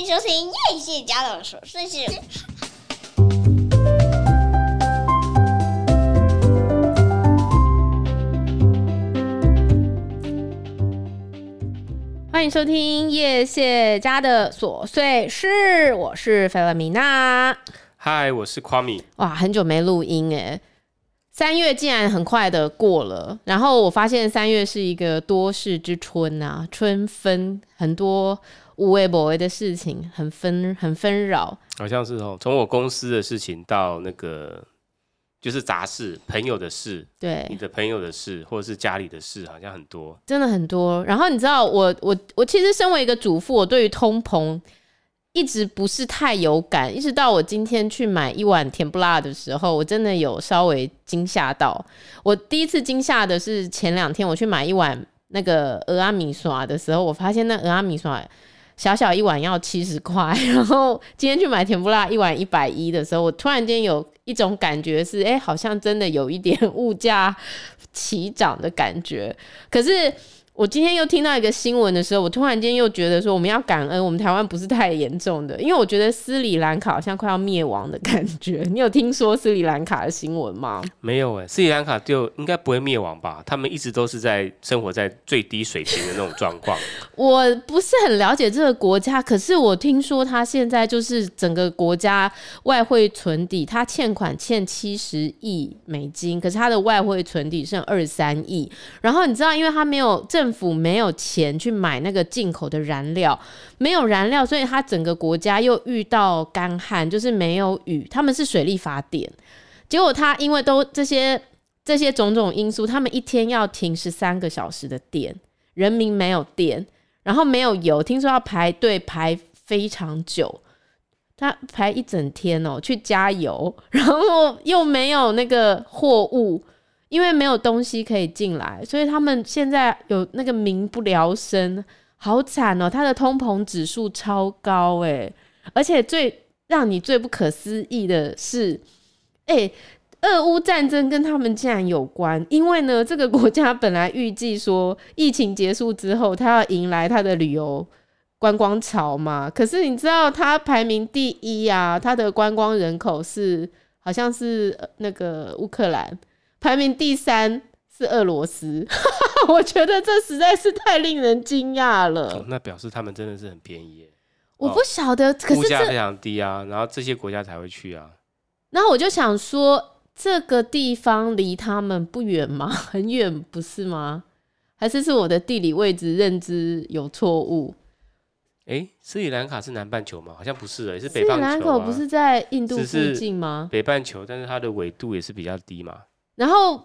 迎收听叶谢家的琐碎事。欢迎收听叶谢家的琐碎事，我是菲拉米娜。嗨，我是夸米。哇，很久没录音哎。三月竟然很快的过了，然后我发现三月是一个多事之春啊，春分，很多无微不微的事情，很纷很纷扰。好像是哦，从我公司的事情到那个就是杂事，朋友的事，对，你的朋友的事，或者是家里的事，好像很多，真的很多。然后你知道我，我我我其实身为一个主妇，我对于通膨。一直不是太有感，一直到我今天去买一碗甜不辣的时候，我真的有稍微惊吓到。我第一次惊吓的是前两天我去买一碗那个俄阿米刷的时候，我发现那蚵仔面线小小一碗要七十块，然后今天去买甜不辣一碗一百一的时候，我突然间有一种感觉是，哎、好像真的有一点物价齐涨的感觉，可是。我今天又听到一个新闻的时候，我突然间又觉得说，我们要感恩我们台湾不是太严重的，因为我觉得斯里兰卡好像快要灭亡的感觉。你有听说斯里兰卡的新闻吗？没有哎、欸，斯里兰卡就应该不会灭亡吧？他们一直都是在生活在最低水平的那种状况。我不是很了解这个国家，可是我听说他现在就是整个国家外汇存底，他欠款欠七十亿美金，可是他的外汇存底剩二十三亿。然后你知道，因为他没有政府政府没有钱去买那个进口的燃料，没有燃料，所以他整个国家又遇到干旱，就是没有雨。他们是水力发电，结果他因为都这些这些种种因素，他们一天要停十三个小时的电，人民没有电，然后没有油，听说要排队排非常久，他排一整天哦、去加油，然后又没有那个货物。因为没有东西可以进来，所以他们现在有那个民不聊生，好惨哦！他的通膨指数超高诶，而且最让你最不可思议的是，诶，俄乌战争跟他们竟然有关。因为呢，这个国家本来预计说疫情结束之后，他要迎来他的旅游观光潮嘛。可是你知道，他排名第一啊，他的观光人口是好像是那个乌克兰。排名第三是俄罗斯，我觉得这实在是太令人惊讶了。哦，那表示他们真的是很便宜耶。我不晓得，可是物价非常低啊，然后这些国家才会去啊。然后我就想说，这个地方离他们不远吗？很远，不是吗？还是是我的地理位置认知有错误？哎，斯里兰卡是南半球吗？好像不是，也是北半球啊。斯里兰卡不是在印度附近吗？北半球，但是它的纬度也是比较低嘛。然后，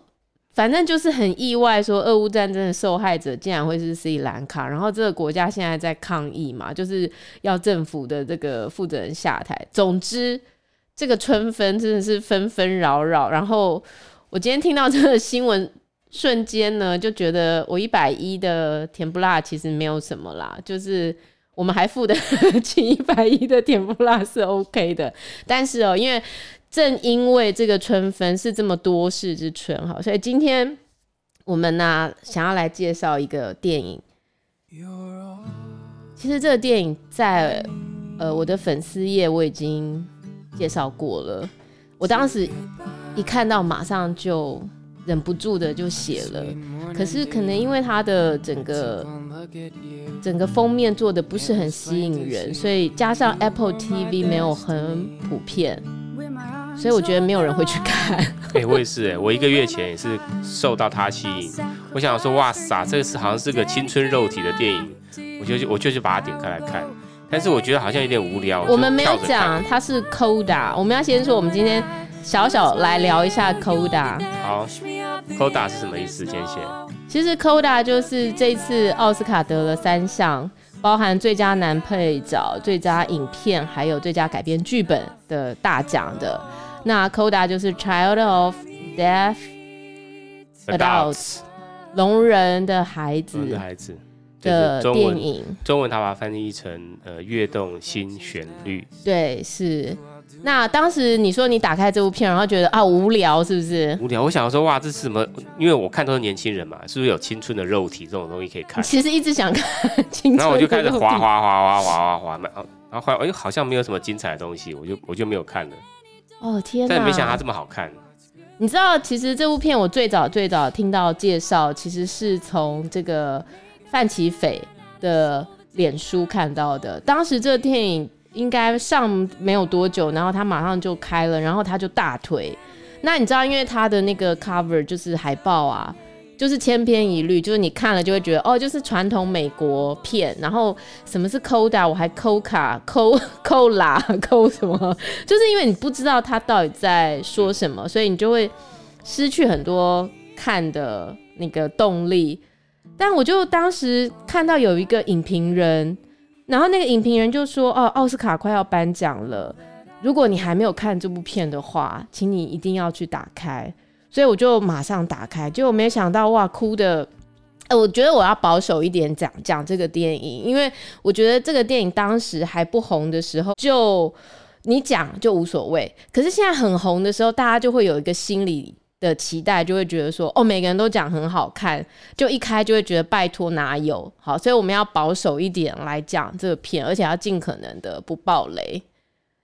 反正就是很意外，说俄乌战争的受害者竟然会是斯里兰卡。然后这个国家现在在抗议嘛，就是要政府的这个负责人下台。总之，这个春分真的是纷纷扰扰。然后我今天听到这个新闻，瞬间呢就觉得我一百一的甜不辣其实没有什么啦，就是我们还付得起一百一的甜不辣是 OK 的。但是哦，因为正因为这个春分是这么多事之春，哈，所以今天我们呢、想要来介绍一个电影。其实这个电影在呃我的粉丝页我已经介绍过了，我当时一看到马上就忍不住的就写了，可是可能因为它的整个整个封面做的不是很吸引人，所以加上 Apple TV 没有很普遍。所以我觉得没有人会去看。哎、欸，我也是哎，我一个月前也是受到他吸引。我想说，哇塞，这个是好像是个青春肉体的电影，我就我就去把它点开来看。但是我觉得好像有点无聊。我们没有讲它是 Coda，我们要先说，我们今天小小来聊一下 Coda。好，Coda 是什么意思？简写。其实 Coda 就是这次奥斯卡得了三项。包含最佳男配角、最佳影片，还有最佳改编剧本的大奖的。那 CODA 就是 Child of Deaf Adults，聋人的孩子的孩子的电影。中文他把它翻译成呃跃动新旋律。对，是。那当时你说你打开这部片，然后觉得啊无聊，是不是？无聊。我想说哇，这是什么？因为我看都是年轻人嘛，是不是有青春的肉体这种东西可以看？其实一直想看青春。然后我就开始滑滑滑滑滑滑滑，然然后后来哎，好像没有什么精彩的东西，我就我就没有看了。哦天哪！但没想到它这么好看。你知道，其实这部片我最早最早听到介绍，其实是从这个范奇斐的脸书看到的。当时这个电影应该上没有多久，然后他马上就开了，然后他就大推。那你知道，因为他的那个 cover 就是海报啊。就是千篇一律，就是你看了就会觉得哦，就是传统美国片。然后什么是 Coda，我还 Coca、Co、Cola、Co 什么？就是因为你不知道他到底在说什么，所以你就会失去很多看的那个动力。但我就当时看到有一个影评人，然后那个影评人就说：“哦，奥斯卡快要颁奖了，如果你还没有看这部片的话，请你一定要去打开。”所以我就马上打开，结果没想到哇，哭的！呃，我觉得我要保守一点讲讲这个电影，因为我觉得这个电影当时还不红的时候，就你讲就无所谓。可是现在很红的时候，大家就会有一个心理的期待，就会觉得说，哦，每个人都讲很好看，就一开就会觉得拜托哪有好，所以我们要保守一点来讲这个片，而且要尽可能的不爆雷，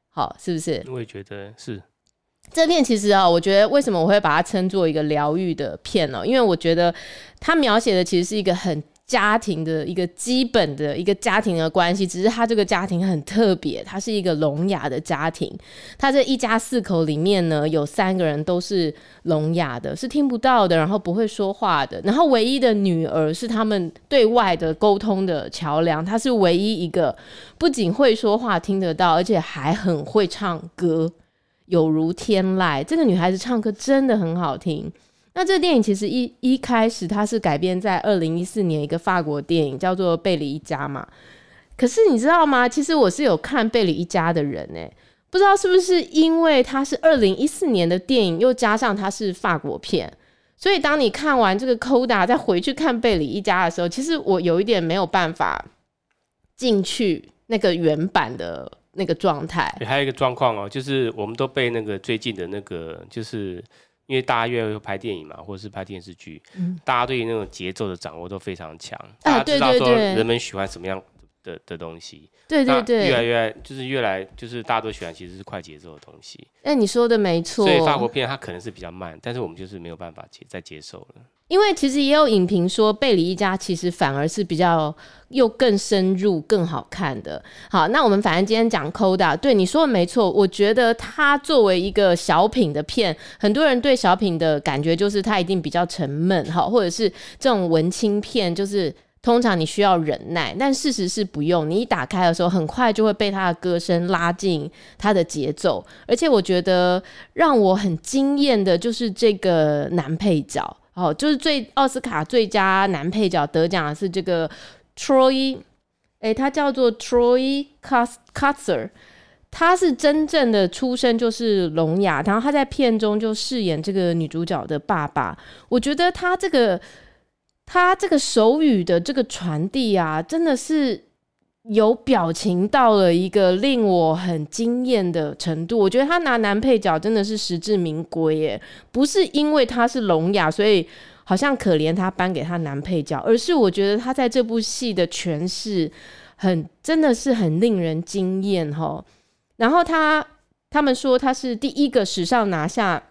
好，是不是？我也觉得是。这片其实啊，我觉得为什么我会把它称作一个疗愈的片呢？因为我觉得它描写的其实是一个很家庭的一个基本的一个家庭的关系，只是他这个家庭很特别，它是一个聋哑的家庭。他这一家四口里面呢，有三个人都是聋哑的，是听不到的，然后不会说话的。然后唯一的女儿是他们对外的沟通的桥梁，她是唯一一个不仅会说话、听得到，而且还很会唱歌。有如天籁，这个女孩子唱歌真的很好听。那这个电影其实一一开始它是改编在二零一四年一个法国电影，叫做《贝里一家》嘛。可是你知道吗？其实我是有看《贝里一家》的人呢，不知道是不是因为它是二零一四年的电影，又加上它是法国片，所以当你看完这个 Coda 再回去看《贝里一家》的时候，其实我有一点没有办法进去那个原版的。那个状态，还有一个状况哦，就是我们都被那个最近的那个，就是因为大家越来越拍电影嘛，或者是拍电视剧，嗯，大家对于那种节奏的掌握都非常强，大家知道说人们喜欢什么样的的东西，对对对，越来越就是越来就是大家都喜欢其实是快节奏的东西。哎，你说的没错，所以法国片它可能是比较慢，但是我们就是没有办法接再接受了。因为其实也有影评说，贝里一家其实反而是比较又更深入、更好看的。好，那我们反正今天讲 Coda，对你说的没错。我觉得它作为一个小品的片，很多人对小品的感觉就是它一定比较沉闷，哈，或者是这种文青片，就是通常你需要忍耐。但事实是不用，你一打开的时候，很快就会被他的歌声拉进他的节奏。而且我觉得让我很惊艳的就是这个男配角。哦，就是最奥斯卡最佳男配角得奖的是这个 Troy，诶，他叫做 Troy Kotsur，他是真正的出生就是聋哑，然后他在片中就饰演这个女主角的爸爸。我觉得他这个他这个手语的这个传递啊，真的是。有表情到了一个令我很惊艳的程度，我觉得他拿男配角真的是实至名归耶，不是因为他是聋哑，所以好像可怜他颁给他男配角，而是我觉得他在这部戏的诠释很真的是很令人惊艳哈。然后他他们说他是第一个史上拿下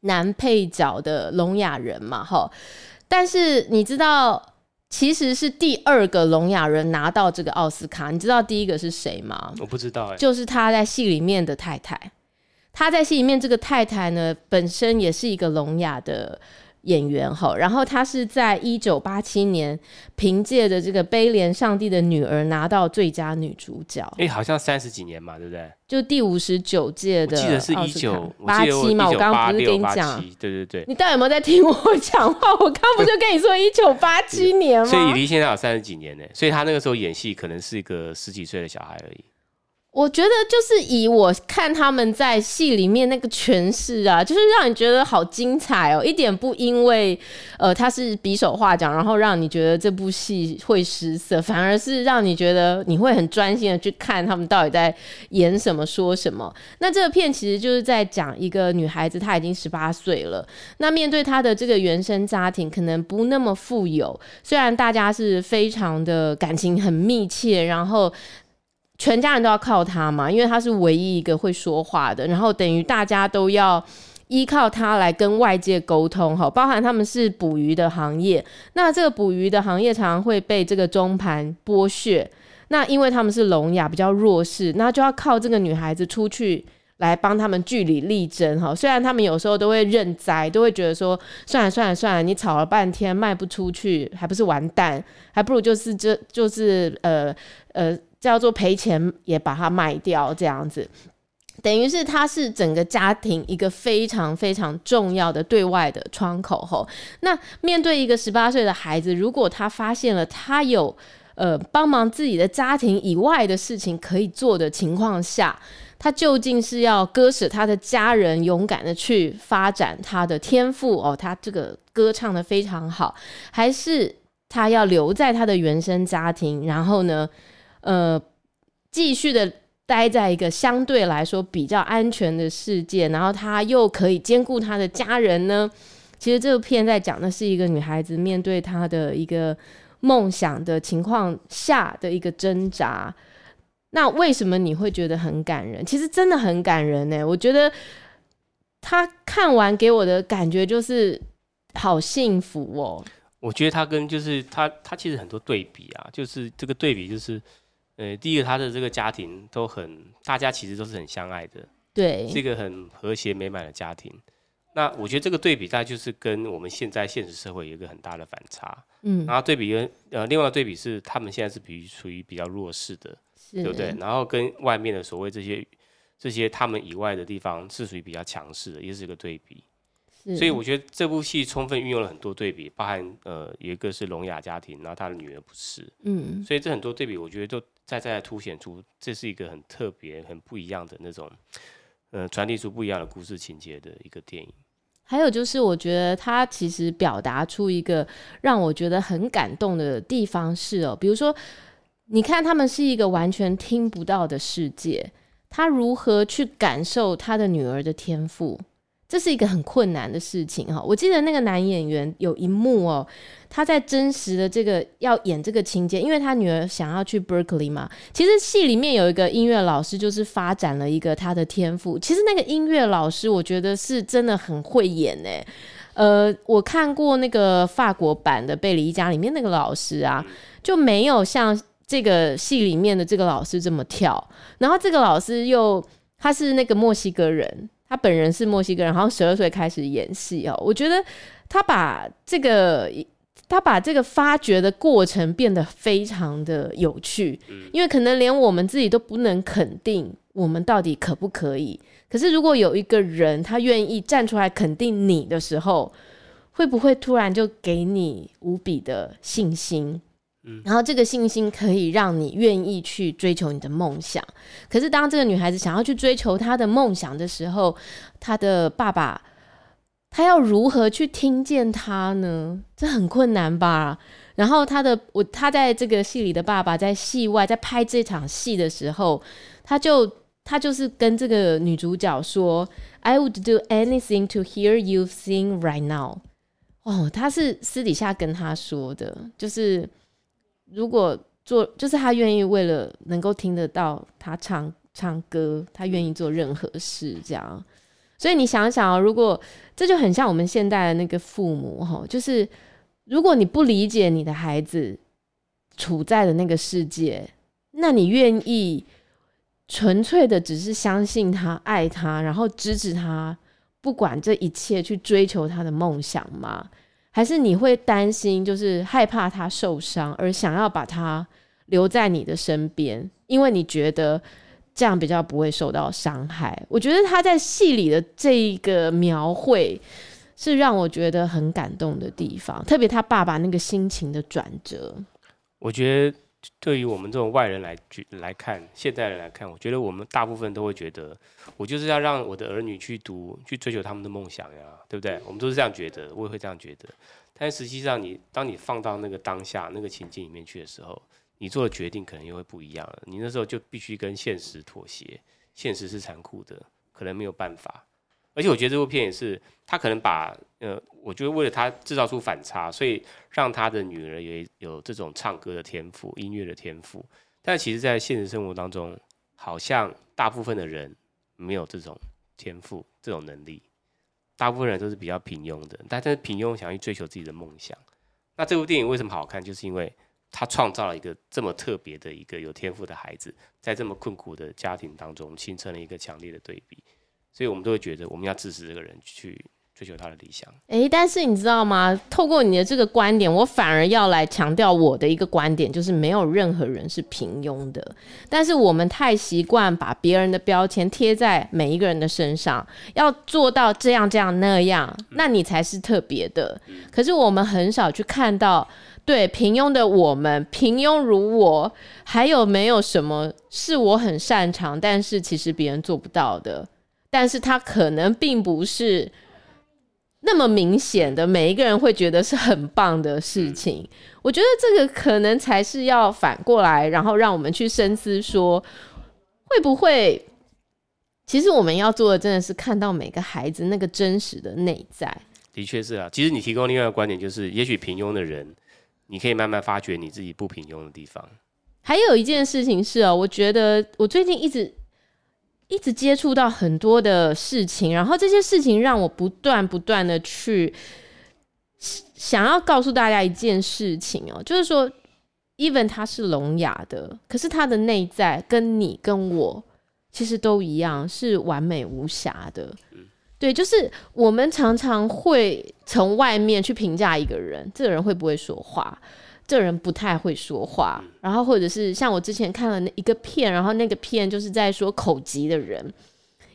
男配角的聋哑人嘛哈，但是你知道。其实是第二个聋哑人拿到这个奥斯卡，你知道第一个是谁吗？我不知道哎，就是他在戏里面的太太。他在戏里面这个太太呢，本身也是一个聋哑的。演员哈，然后他是在一九八七年凭借着这个《悲怜上帝的女儿》拿到最佳女主角。哎、欸，好像三十几年嘛，对不对？就第五十九届的，记得是一九八七嘛。我刚刚不是跟你讲，对对对，你到底有没有在听我讲话？我刚不就跟你说一九八七年吗？所以离现在有三十几年呢，所以他那个时候演戏可能是一个十几岁的小孩而已。我觉得就是以我看他们在戏里面那个诠释啊，就是让你觉得好精彩哦，一点不因为呃他是比手画脚，然后让你觉得这部戏会失色，反而是让你觉得你会很专心的去看他们到底在演什么、说什么。那这个片其实就是在讲一个女孩子，她已经十八岁了，那面对她的这个原生家庭可能不那么富有，虽然大家是非常的感情很密切，然后。全家人都要靠他嘛，因为他是唯一一个会说话的，然后等于大家都要依靠他来跟外界沟通哈，包含他们是捕鱼的行业，那这个捕鱼的行业常常会被这个中盘剥削，那因为他们是聋哑比较弱势，那就要靠这个女孩子出去来帮他们据理力争哈。虽然他们有时候都会认栽，都会觉得说算了算了算了，你吵了半天卖不出去，还不是完蛋，还不如就是这就是呃呃。叫做赔钱也把它卖掉，这样子，等于是他是整个家庭一个非常非常重要的对外的窗口吼。那面对一个十八岁的孩子，如果他发现了他有呃帮忙自己的家庭以外的事情可以做的情况下，他究竟是要割舍他的家人，勇敢的去发展他的天赋哦，他这个歌唱的非常好，还是他要留在他的原生家庭，然后呢？呃，继续的待在一个相对来说比较安全的世界，然后他又可以兼顾他的家人呢？其实这部片在讲的是一个女孩子面对她的一个梦想的情况下的一个挣扎。那为什么你会觉得很感人？其实真的很感人呢。我觉得他看完给我的感觉就是好幸福哦。我觉得他跟就是他他其实很多对比啊，就是这个对比就是。呃，第一个，他的这个家庭都很，大家其实都是很相爱的，对，是一个很和谐美满的家庭。那我觉得这个对比，大概就是跟我们现在现实社会有一个很大的反差。嗯，然后对比跟呃，另外的对比是，他们现在是比属于比较弱势的，对不对？然后跟外面的所谓这些这些他们以外的地方是属于比较强势的，也是一个对比。所以我觉得这部戏充分运用了很多对比，包含呃，有一个是聋哑家庭，然后他的女儿不是，嗯，所以这很多对比，我觉得都在在凸显出这是一个很特别、很不一样的那种，呃，传递出不一样的故事情节的一个电影。还有就是，我觉得他其实表达出一个让我觉得很感动的地方是哦，比如说，你看他们是一个完全听不到的世界，他如何去感受他的女儿的天赋？这是一个很困难的事情哈。我记得那个男演员有一幕哦，他在真实的这个要演这个情节，因为他女儿想要去 Berkeley 嘛。其实戏里面有一个音乐老师，就是发展了一个他的天赋。其实那个音乐老师，我觉得是真的很会演诶。呃，我看过那个法国版的《贝里一家》里面那个老师啊，就没有像这个戏里面的这个老师这么跳。然后这个老师又他是那个墨西哥人。他本人是墨西哥人，然后十二岁开始演戏哦。我觉得他把这个他把这个发掘的过程变得非常的有趣，因为可能连我们自己都不能肯定我们到底可不可以。可是如果有一个人他愿意站出来肯定你的时候，会不会突然就给你无比的信心？然后这个信心可以让你愿意去追求你的梦想。可是当这个女孩子想要去追求她的梦想的时候，她的爸爸他要如何去听见她呢？这很困难吧？然后他的我他在这个戏里的爸爸在戏外在拍这场戏的时候，他就他就是跟这个女主角说：“I would do anything to hear you sing right now。”哦，他是私底下跟他说的，就是。如果做，就是他愿意为了能够听得到他唱唱歌，他愿意做任何事，这样。所以你想想哦，如果这就很像我们现代的那个父母哈，就是如果你不理解你的孩子处在的那个世界，那你愿意纯粹的只是相信他、爱他，然后支持他，不管这一切去追求他的梦想吗？还是你会担心，就是害怕他受伤，而想要把他留在你的身边，因为你觉得这样比较不会受到伤害。我觉得他在戏里的这一个描绘是让我觉得很感动的地方，特别他爸爸那个心情的转折。我觉得。对于我们这种外人来来看，现代人来看，我觉得我们大部分都会觉得，我就是要让我的儿女去读，去追求他们的梦想呀，对不对？我们都是这样觉得，我也会这样觉得。但实际上，你当你放到那个当下那个情境里面去的时候，你做的决定可能又会不一样了。你那时候就必须跟现实妥协，现实是残酷的，可能没有办法。而且我觉得这部片也是，他可能把呃，我觉得为了他制造出反差，所以让他的女儿也有这种唱歌的天赋、音乐的天赋。但其实，在现实生活当中，好像大部分的人没有这种天赋、这种能力。大部分人都是比较平庸的，但是平庸想要去追求自己的梦想。那这部电影为什么好看？就是因为他创造了一个这么特别的一个有天赋的孩子，在这么困苦的家庭当中形成了一个强烈的对比，所以我们都会觉得我们要支持这个人去。追求他的理想，诶、欸，但是你知道吗？透过你的这个观点，我反而要来强调我的一个观点，就是没有任何人是平庸的。但是我们太习惯把别人的标签贴在每一个人的身上，要做到这样这样那样，那你才是特别的。可是我们很少去看到，对平庸的我们，平庸如我，还有没有什么是我很擅长，但是其实别人做不到的？但是他可能并不是。那么明显的，每一个人会觉得是很棒的事情。我觉得这个可能才是要反过来，然后让我们去深思说，会不会？其实我们要做的真的是看到每个孩子那个真实的内在。的确是啊，其实你提供另外一个观点，就是也许平庸的人，你可以慢慢发掘你自己不平庸的地方。还有一件事情是哦，我觉得我最近一直。一直接触到很多的事情，然后这些事情让我不断不断的去想要告诉大家一件事情哦，就是说，even 他是聋哑的，可是他的内在跟你跟我其实都一样，是完美无瑕的。对，就是我们常常会从外面去评价一个人，这个人会不会说话。这人不太会说话，然后或者是像我之前看了那一个片，然后那个片就是在说口疾的人，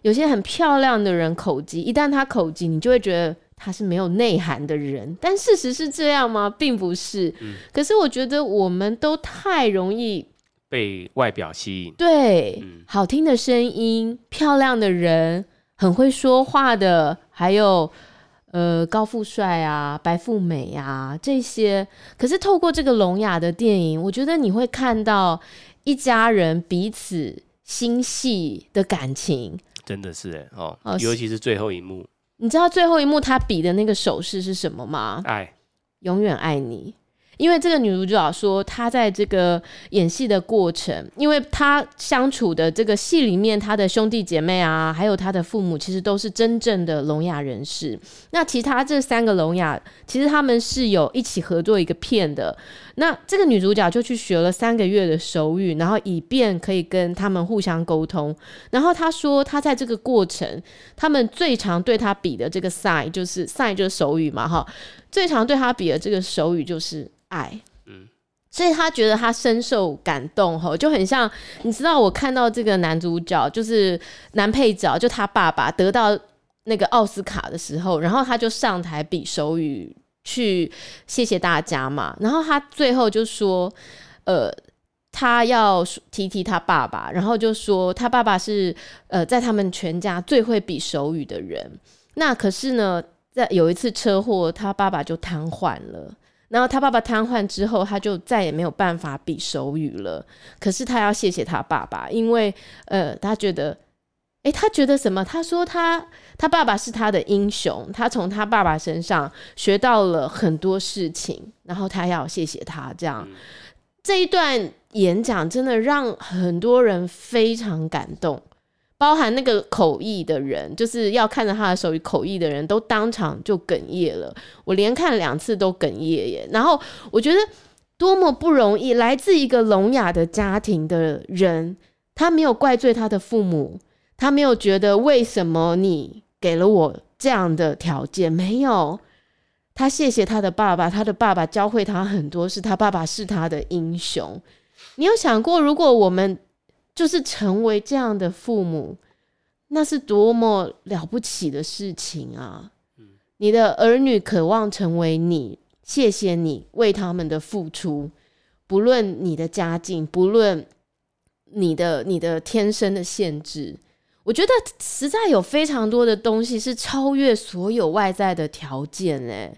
有些很漂亮的人口疾，一旦他口疾，你就会觉得他是没有内涵的人。但事实是这样吗？并不是。嗯。可是我觉得我们都太容易被外表吸引，对，嗯，好听的声音、漂亮的人、很会说话的，还有。呃，高富帅啊，白富美啊，这些，可是透过这个聋哑的电影，我觉得你会看到一家人彼此心系的感情，真的是哎哦，哦，尤其是最后一幕，你知道最后一幕他比的那个手势是什么吗？爱，永远爱你。因为这个女主角说，她在这个演戏的过程，因为她相处的这个戏里面，她的兄弟姐妹啊，还有她的父母，其实都是真正的聋哑人士。那其他这三个聋哑，其实他们是有一起合作一个片的。那这个女主角就去学了三个月的手语，然后以便可以跟他们互相沟通。然后她说，她在这个过程，他们最常对她比的这个 sign 就是 sign 就是手语嘛，哈，最常对他比的这个手语就是。爱，嗯，所以他觉得他深受感动，吼，就很像你知道，我看到这个男主角就是男配角，就他爸爸得到那个奥斯卡的时候，然后他就上台比手语去谢谢大家嘛，然后他最后就说，呃，他要提提他爸爸，然后就说他爸爸是呃在他们全家最会比手语的人，那可是呢，在有一次车祸，他爸爸就瘫痪了。然后他爸爸瘫痪之后，他就再也没有办法比手语了。可是他要谢谢他爸爸，因为呃，他觉得，诶，他觉得什么？他说他他爸爸是他的英雄，他从他爸爸身上学到了很多事情，然后他要谢谢他。这样这一段演讲真的让很多人非常感动。包含那个口译的人，就是要看着他的手语口译的人都当场就哽咽了。我连看两次都哽咽耶。然后我觉得多么不容易，来自一个聋哑的家庭的人，他没有怪罪他的父母，他没有觉得为什么你给了我这样的条件，没有。他谢谢他的爸爸，他的爸爸教会他很多是，他爸爸是他的英雄。你有想过，如果我们就是成为这样的父母，那是多么了不起的事情啊！你的儿女渴望成为你，谢谢你为他们的付出，不论你的家境，不论你的你的天生的限制，我觉得实在有非常多的东西是超越所有外在的条件诶。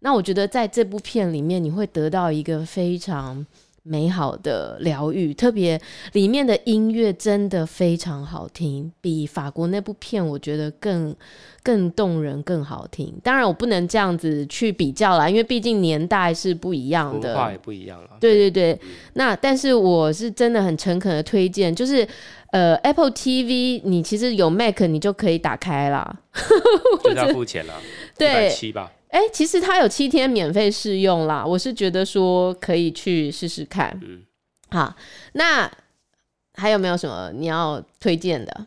那我觉得在这部片里面，你会得到一个非常。美好的疗愈，特别里面的音乐真的非常好听，比法国那部片我觉得更更动人、更好听。当然，我不能这样子去比较啦，因为毕竟年代是不一样的，文化也不一样了。对对对，嗯、那但是我是真的很诚恳的推荐，就是呃，Apple TV，你其实有 Mac，你就可以打开啦，就要付钱了，对，七吧。哎、欸，其实它有七天免费试用啦，我是觉得说可以去试试看。嗯，好，那还有没有什么你要推荐的？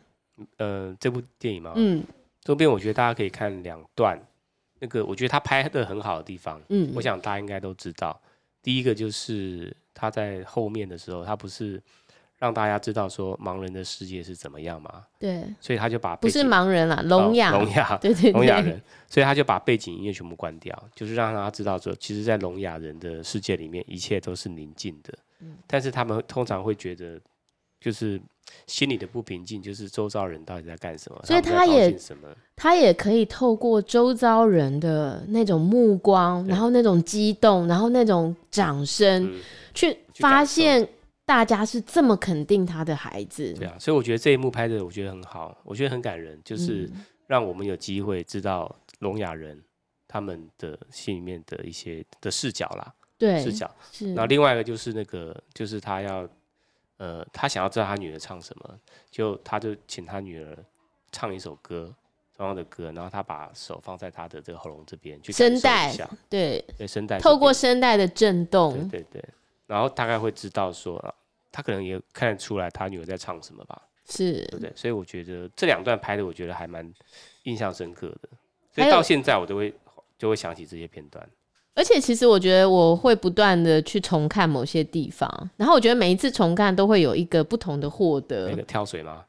呃，这部电影吗？嗯，这边我觉得大家可以看两段，那个我觉得他拍的很好的地方，嗯，我想大家应该都知道。第一个就是他在后面的时候，他不是。让大家知道说盲人的世界是怎么样嘛？对，所以他就把不是盲人啦，聋哑，聋哑，对对，聋哑人，所以他就把背景音乐全部关掉，就是让大家知道说，其实，在聋哑人的世界里面，一切都是宁静的。嗯，但是他们通常会觉得，就是心里的不平静，就是周遭人到底在干什么？所以他也他也可以透过周遭人的那种目光，然后那种激动，然后那种掌声，嗯，去发现。大家是这么肯定他的孩子，对啊，所以我觉得这一幕拍的我觉得很好，我觉得很感人，就是让我们有机会知道聋哑人他们的心里面的一些的视角啦，对，视角。是。然后另外一个就是那个，就是他要，呃，他想要知道他女儿唱什么，就他就请他女儿唱一首歌，同样的歌，然后他把手放在他的这个喉咙这边去声带，对，对，声带，透过声带的震动，对对对，然后大概会知道说。他可能也看得出来他女儿在唱什么吧，是对不对？所以我觉得这两段拍的，我觉得还蛮印象深刻的。所以到现在我都会就会想起这些片段。而且其实我觉得我会不断的去重看某些地方，然后我觉得每一次重看都会有一个不同的获得。那个跳水吗？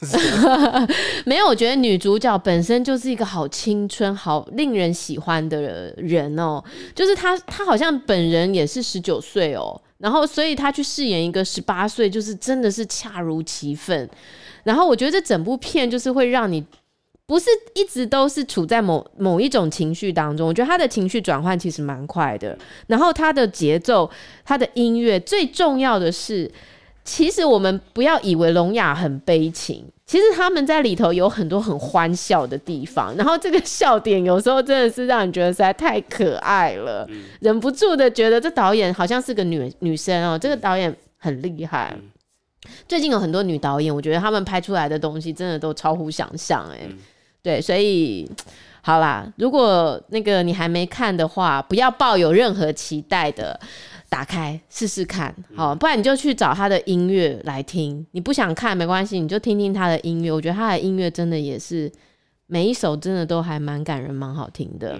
没有，我觉得女主角本身就是一个好青春、好令人喜欢的人哦。就是她，她好像本人也是十九岁哦。然后，所以他去饰演一个十八岁，就是真的是恰如其分。然后，我觉得这整部片就是会让你不是一直都是处在某某一种情绪当中。我觉得他的情绪转换其实蛮快的。然后，他的节奏、他的音乐，最重要的是，其实我们不要以为聋哑很悲情。其实他们在里头有很多很欢笑的地方，然后这个笑点有时候真的是让你觉得实在太可爱了，嗯、忍不住的觉得这导演好像是个女女生哦，这个导演很厉害。嗯、最近有很多女导演，我觉得他们拍出来的东西真的都超乎想象哎。嗯、对，所以好啦，如果那个你还没看的话，不要抱有任何期待的。打开试试看，好，不然你就去找他的音乐来听。你不想看没关系，你就听听他的音乐。我觉得他的音乐真的也是每一首真的都还蛮感人、蛮好听的。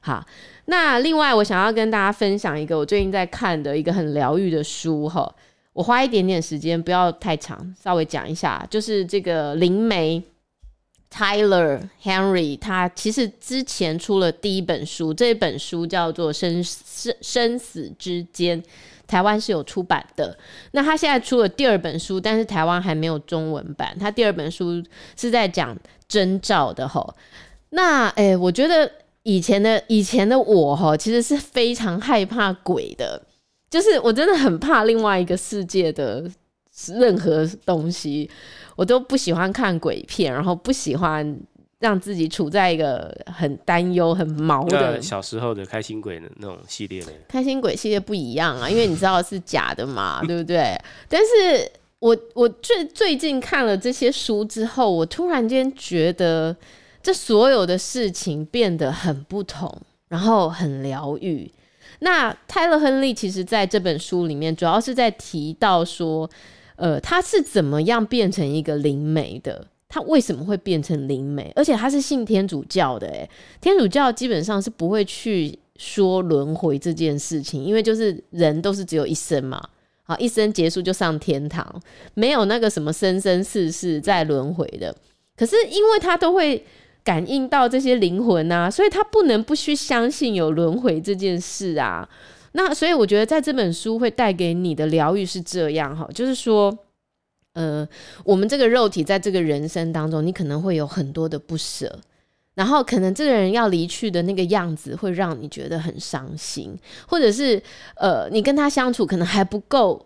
好，那另外我想要跟大家分享一个我最近在看的一个很疗愈的书哈，我花一点点时间，不要太长，稍微讲一下，就是这个灵媒。Tyler Henry，他其实之前出了第一本书，这本书叫做《生生生死之间》，台湾是有出版的。那他现在出了第二本书，但是台湾还没有中文版。他第二本书是在讲征兆的吼。那诶、我觉得以前的以前的我吼，其实是非常害怕鬼的，就是我真的很怕另外一个世界的任何东西。我都不喜欢看鬼片，然后不喜欢让自己处在一个很担忧、很毛的。小时候的开心鬼的那种系列呢？开心鬼系列不一样啊，因为你知道是假的嘛，对不对？但是我我最最近看了这些书之后，我突然间觉得这所有的事情变得很不同，然后很疗愈。那泰勒·亨利其实在这本书里面，主要是在提到说。呃，他是怎么样变成一个灵媒的？他为什么会变成灵媒？而且他是信天主教的，诶，天主教基本上是不会去说轮回这件事情，因为就是人都是只有一生嘛，好，一生结束就上天堂，没有那个什么生生世世再轮回的。可是因为他都会感应到这些灵魂啊，所以他不能不去相信有轮回这件事啊。那所以我觉得在这本书会带给你的疗愈是这样哈，就是说，呃，我们这个肉体在这个人生当中，你可能会有很多的不舍，然后可能这个人要离去的那个样子会让你觉得很伤心，或者是呃，你跟他相处可能还不够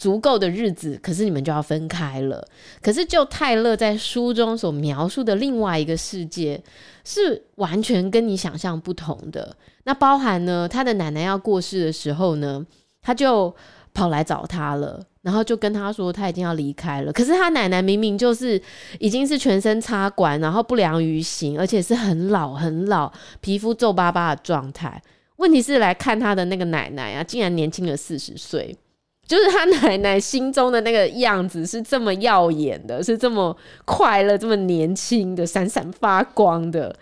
足够的日子，可是你们就要分开了。可是就泰勒在书中所描述的另外一个世界，是完全跟你想象不同的。那包含呢，他的奶奶要过世的时候呢，他就跑来找他了。然后就跟他说他已经要离开了，可是他奶奶明明就是已经是全身插管，然后不良于行，而且是很老很老、皮肤皱巴巴的状态。问题是来看他的那个奶奶啊，竟然年轻了四十岁，就是他奶奶心中的那个样子是这么耀眼的，是这么快乐、这么年轻的、闪闪发光的。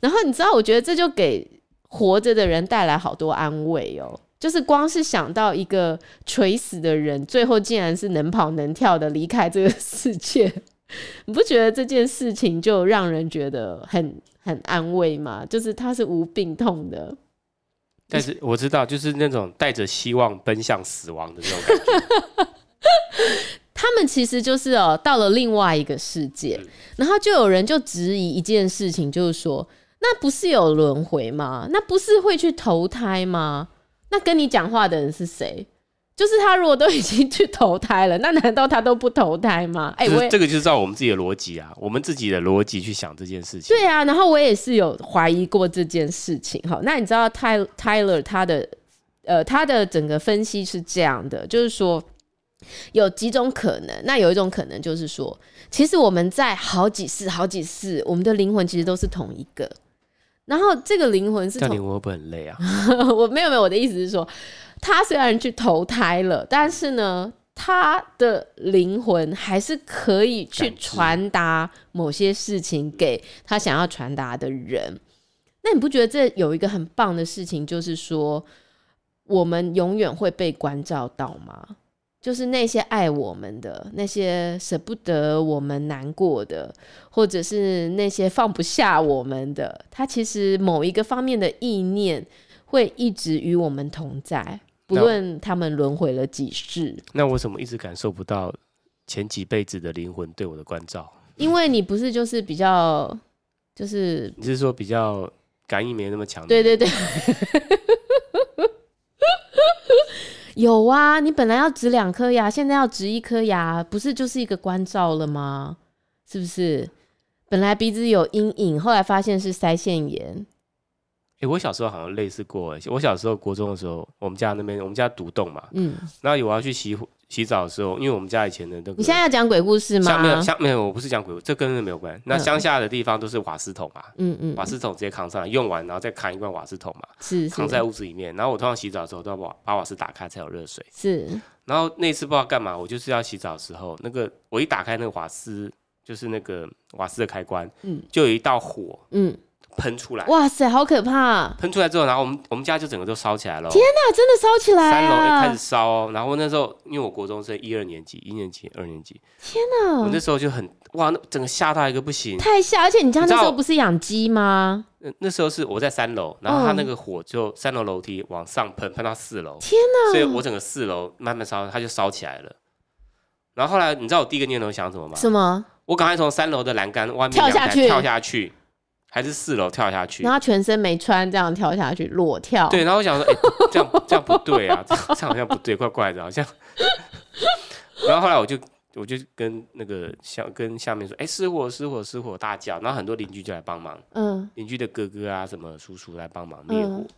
然后你知道，我觉得这就给活着的人带来好多安慰哦。就是光是想到一个垂死的人，最后竟然是能跑能跳的离开这个世界，你不觉得这件事情就让人觉得很很安慰吗？就是他是无病痛的，但是我知道，就是那种带着希望奔向死亡的那种感觉。他们其实就是哦，到了另外一个世界，然后就有人就质疑一件事情，就是说，那不是有轮回吗？那不是会去投胎吗？那跟你讲话的人是谁？就是他，如果都已经去投胎了，那难道他都不投胎吗？哎、欸，我这个就是照我们自己的逻辑啊，我们自己的逻辑去想这件事情。对啊，然后我也是有怀疑过这件事情。好，那你知道泰泰勒他的呃他的整个分析是这样的，就是说有几种可能。那有一种可能就是说，其实我们在好几世、好几世，我们的灵魂其实都是同一个。然后这个灵魂是，这样灵魂会不会很累啊？我没有没有，我的意思是说，他虽然去投胎了，但是呢，他的灵魂还是可以去传达某些事情给他想要传达的人。那你不觉得这有一个很棒的事情，就是说，我们永远会被关照到吗？就是那些爱我们的，那些舍不得我们难过的，或者是那些放不下我们的，他其实某一个方面的意念会一直与我们同在，不论他们轮回了几世。那我怎么一直感受不到前几辈子的灵魂对我的关照？因为你不是就是比较，就是你是说比较感应没那么强？对对对。有啊，你本来要植两颗牙，现在要植一颗牙，不是就是一个关照了吗？是不是？本来鼻子有阴影，后来发现是腮腺炎。哎、欸，我小时候好像类似过。我小时候国中的时候，我们家那边我们家独栋嘛，嗯，然后我要去洗洗澡的时候，因为我们家以前的那个，你现在要讲鬼故事吗？没有，没有，我不是讲鬼故事，这跟那没有关。那乡下的地方都是瓦斯桶嘛，嗯嗯，瓦斯桶直接扛上来，用完然后再扛一罐瓦斯桶嘛，是，是扛在屋子里面。然后我通常洗澡的时候都要把把瓦斯打开才有热水。是。然后那次不知道干嘛，我就是要洗澡的时候，那个我一打开那个瓦斯，就是那个瓦斯的开关，嗯，就有一道火，嗯。喷出来！哇塞，好可怕啊！喷出来之后，然后我们我们家就整个都烧起来了。天哪，真的烧起来啊！三楼也开始烧哦。然后那时候，因为我国中是一二年级，一年级、二年级。天哪！我那时候就很哇，那整个吓到一个不行。太吓！而且你家那时候不是养鸡吗？那那时候是我在三楼，然后它那个火就三楼楼梯往上喷，喷到四楼。天哪！所以我整个四楼慢慢烧，它就烧起来了。然后后来，你知道我第一个念头想什么吗？什么？我赶快从三楼的栏杆外面跳下去，跳下去。还是四楼跳下去，然后全身没穿，这样跳下去裸跳。对，然后我想说，哎、欸，这样这样不对啊，这样，好像不对，怪怪的，好像。然后后来我就我就跟那个下跟下面说，哎、欸，失火失火失火大叫，然后很多邻居就来帮忙，嗯，邻居的哥哥啊什么叔叔来帮忙灭火，嗯、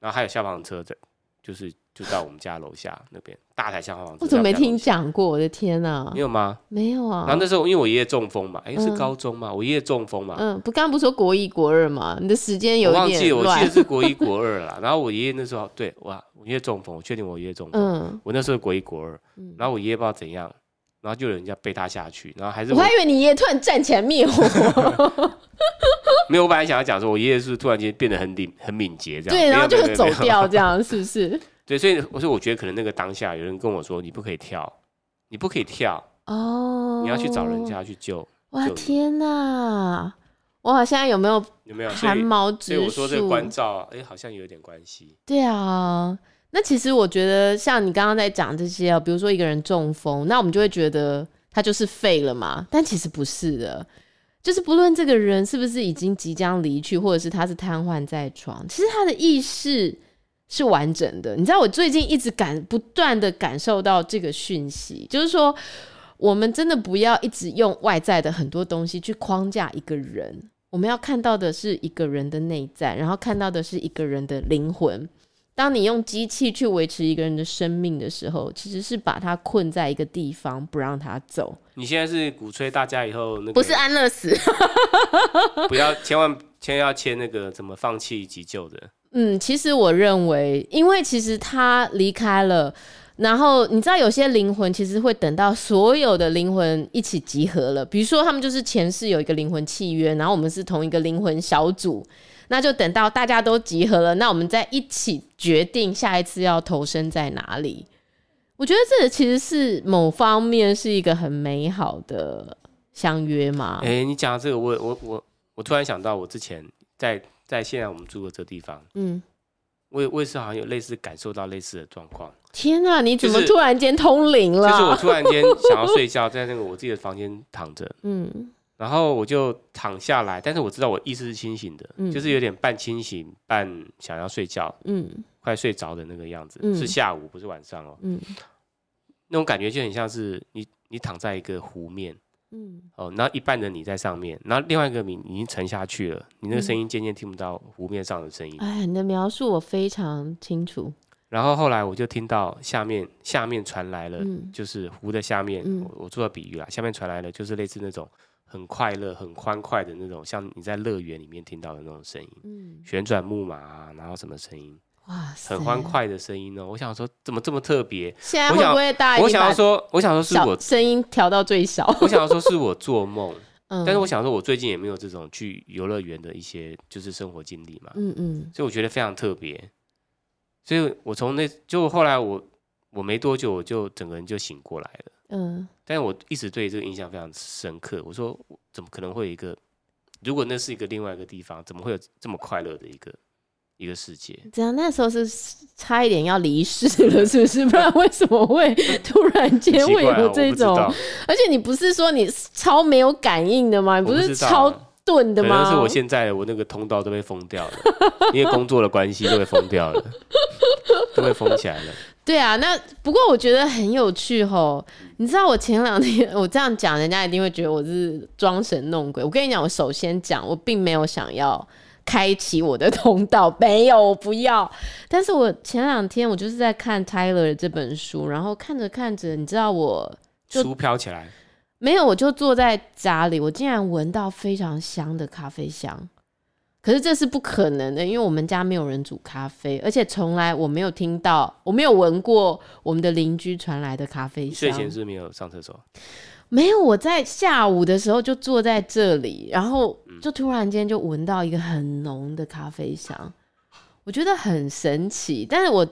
然后还有消防车在，就是。就到我们家楼下那边大台消防车。我怎么没听讲过？我的天哪！没有吗？没有啊。然后那时候因为我爷爷中风嘛，哎、欸，是高中嘛，嗯、我爷爷中风嘛。嗯，不，刚刚不是说国一国二嘛？你的时间有点乱。我忘记了，我记得是国一国二啦。然后我爷爷那时候对，哇，我爷爷中风，我确定我爷爷中风。嗯。我那时候国一国二，然后我爷爷不知道怎样，然后就有人家背他下去，然后还是我，我还以为你爷爷突然站起来灭火。没有，我本来想要讲说，我爷爷是突然间变得很敏很敏捷这样。对，然后就走掉这样，是不是？对，所以我说，我觉得可能那个当下有人跟我说，你不可以跳，你不可以跳哦，你要去找人家去救。哇天哪！哇，现在有没有有没有汗毛直竖？所以我说这个关照，哎，好像有点关系。对啊，那其实我觉得，像你刚刚在讲这些，比如说一个人中风，那我们就会觉得他就是废了嘛，但其实不是的。就是不论这个人是不是已经即将离去，或者是他是瘫痪在床，其实他的意识是完整的。你知道，我最近一直感不断的感受到这个讯息，就是说，我们真的不要一直用外在的很多东西去框架一个人，我们要看到的是一个人的内在，然后看到的是一个人的灵魂。当你用机器去维持一个人的生命的时候，其实是把他困在一个地方，不让他走。你现在是鼓吹大家以后那个不是安乐死，不要千万千万要签那个怎么放弃急救的。嗯，其实我认为，因为其实他离开了，然后你知道有些灵魂其实会等到所有的灵魂一起集合了，比如说他们就是前世有一个灵魂契约，然后我们是同一个灵魂小组。那就等到大家都集合了，那我们再一起决定下一次要投身在哪里。我觉得这其实是某方面是一个很美好的相约嘛。哎、你讲到这个，我我我我突然想到，我之前在在现在我们住的这地方，嗯，我也我也是好像有类似感受到类似的状况。天啊，你怎么突然间通灵了？就是、就是我突然间想要睡觉，在那个我自己的房间躺着，嗯。然后我就躺下来，但是我知道我意识是清醒的，嗯、就是有点半清醒、半想要睡觉，嗯，快睡着的那个样子。嗯、是下午，不是晚上哦。嗯，那种感觉就很像是你你躺在一个湖面，嗯，哦，然后一半的你在上面，然后另外一个你已经沉下去了，你那个声音渐渐听不到湖面上的声音。哎，你的描述我非常清楚。然后后来我就听到下面下面传来了，嗯、就是湖的下面，我做了比喻啦，下面传来了就是类似那种。很快乐、很欢快的那种，像你在乐园里面听到的那种声音，嗯，旋转木马啊，然后什么声音，哇，很欢快的声音呢。我想说，怎么这么特别？现在会不会大？我想要说，我想说是我声音调到最小。我想要说是我做梦，嗯，但是我想说，我最近也没有这种去游乐园的一些就是生活经历嘛，嗯嗯，所以我觉得非常特别。所以我从那就后来我我没多久我就整个人就醒过来了。嗯，但是我一直对这个印象非常深刻。我说，怎么可能会有一个？如果那是一个另外一个地方，怎么会有这么快乐的一个一个世界？这样那时候是差一点要离世了，是不是？不然为什么会 突然间会有这种？啊、而且你不是说你超没有感应的吗？你不是超钝的吗？可能是我现在我那个通道都被封掉了，因为工作的关系都被封掉了，都被封起来了。对啊，那不过我觉得很有趣吼。你知道我前两天 我这样讲，人家一定会觉得我是装神弄鬼。我跟你讲，我首先讲，我并没有想要开启我的通道，没有，我不要。但是我前两天我就是在看 Tyler 这本书，然后看着看着，你知道我书飘起来，没有，我就坐在家里，我竟然闻到非常香的咖啡香。可是这是不可能的，因为我们家没有人煮咖啡，而且从来我没有听到，我没有闻过我们的邻居传来的咖啡香。睡前是没有上厕所？没有，我在下午的时候就坐在这里，然后就突然间就闻到一个很浓的咖啡香，我觉得很神奇。但是我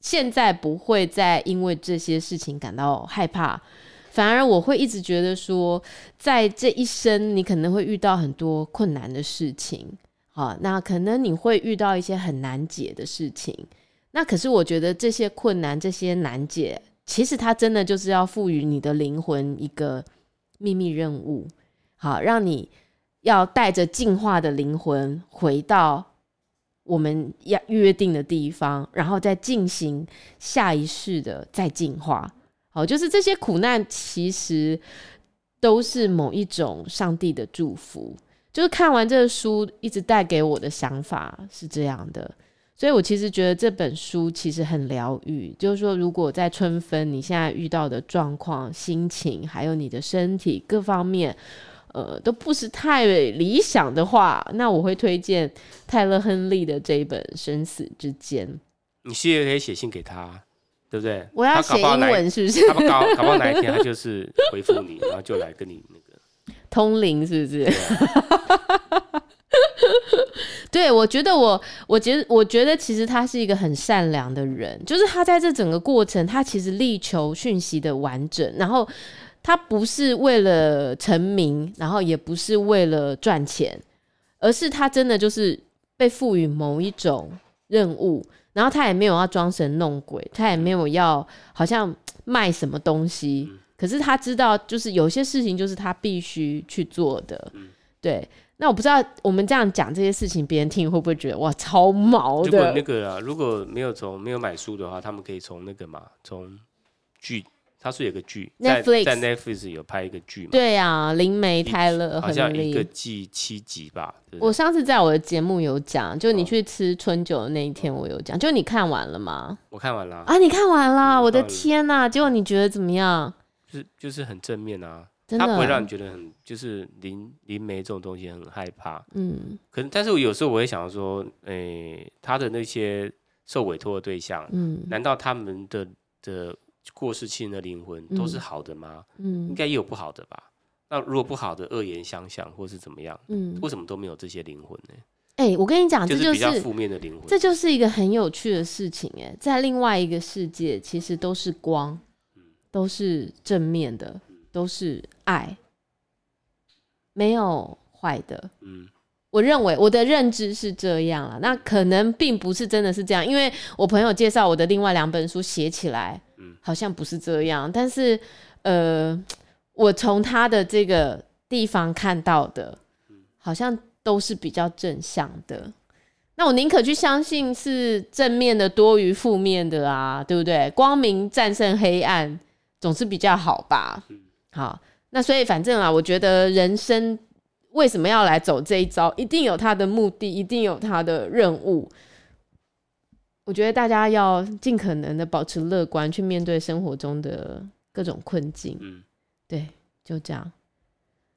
现在不会再因为这些事情感到害怕，反而我会一直觉得说，在这一生你可能会遇到很多困难的事情。好，那可能你会遇到一些很难解的事情，那可是我觉得这些困难、这些难解，其实它真的就是要赋予你的灵魂一个秘密任务，好，让你要带着进化的灵魂回到我们要约定的地方，然后再进行下一世的再进化。好，就是这些苦难其实都是某一种上帝的祝福。就是看完这个书，一直带给我的想法是这样的，所以我其实觉得这本书其实很疗愈。就是说，如果在春分，你现在遇到的状况、心情，还有你的身体各方面，呃，都不是太理想的话，那我会推荐泰勒·亨利的这一本《生死之间》。你其实可以写信给他，对不对？我要写英文，是不是？他不搞，搞不好哪一天他就是回复你，然后就来跟你那个。通灵是不是？对，我觉得我，我觉得，我觉得其实他是一个很善良的人，就是他在这整个过程，他其实力求讯息的完整，然后他不是为了成名，然后也不是为了赚钱，而是他真的就是被赋予某一种任务，然后他也没有要装神弄鬼，他也没有要好像卖什么东西。可是他知道，就是有些事情就是他必须去做的。对。那我不知道我们这样讲这些事情，别人听会不会觉得哇超毛的？如果那个啊，如果没有从没有买书的话，他们可以从那个嘛，从剧，他是有个剧，Netflix 在 Netflix 有拍一个剧嘛？对啊，灵媒泰勒好像一个季七集吧。我上次在我的节目有讲，就你去吃春酒的那一天，我有讲，就你看完了吗？我看完了啊，你看完了，我的天呐！结果你觉得怎么样？就是就是很正面啊。它不会让你觉得很，就是灵灵媒这种东西很害怕。嗯，可能，但是我有时候我会想说，诶、欸，他的那些受委托的对象，嗯，难道他们的的过世亲人的灵魂都是好的吗？嗯，应该也有不好的吧？那如果不好的恶言相向或是怎么样，嗯，为什么都没有这些灵魂呢？哎、欸，我跟你讲，这就是比较负面的灵魂，这就是一个很有趣的事情。哎，在另外一个世界，其实都是光，嗯都是正面的。都是爱，没有坏的。嗯，我认为我的认知是这样了。那可能并不是真的是这样，因为我朋友介绍我的另外两本书写起来，好像不是这样。但是，呃，我从他的这个地方看到的，好像都是比较正向的。那我宁可去相信是正面的多于负面的啊，对不对？光明战胜黑暗，总是比较好吧。好，那所以反正啊，我觉得人生为什么要来走这一招，一定有他的目的，一定有他的任务。我觉得大家要尽可能的保持乐观，去面对生活中的各种困境。嗯，对，就这样。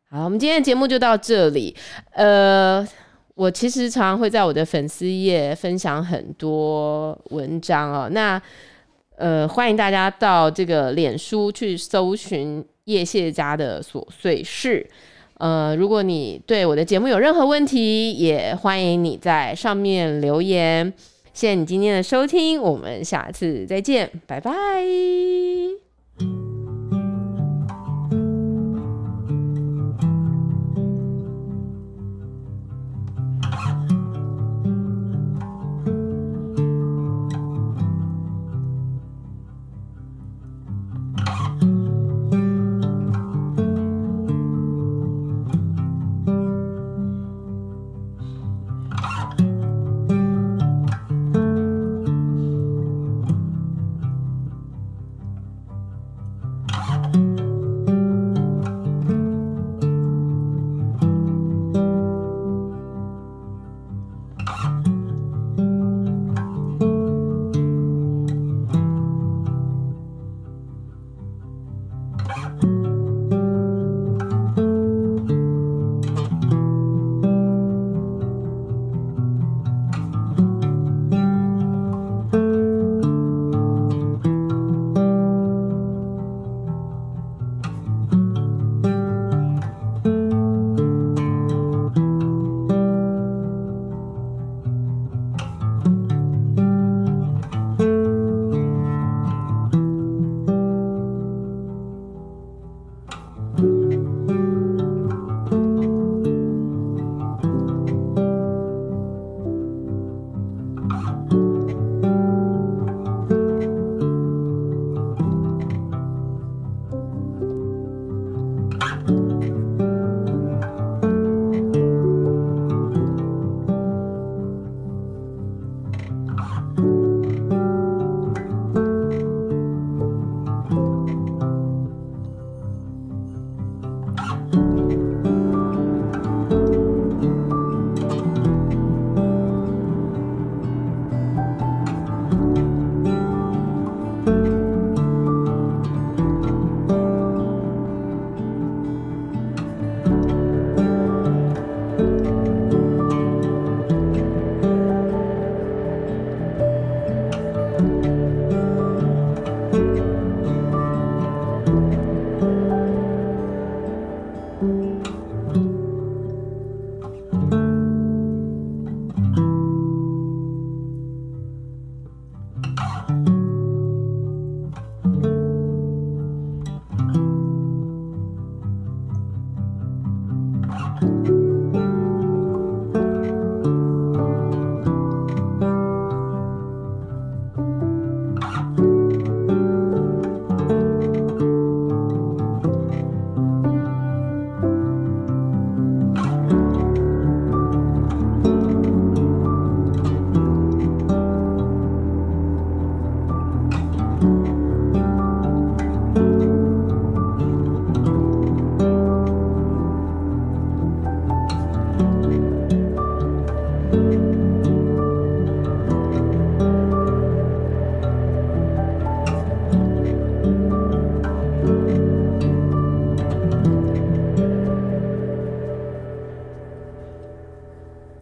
好，我们今天的节目就到这里。呃，我其实常常会在我的粉丝页分享很多文章哦。那呃，欢迎大家到这个脸书去搜寻。叶谢家的琐碎事，呃，如果你对我的节目有任何问题，也欢迎你在上面留言。谢谢你今天的收听，我们下次再见，拜拜。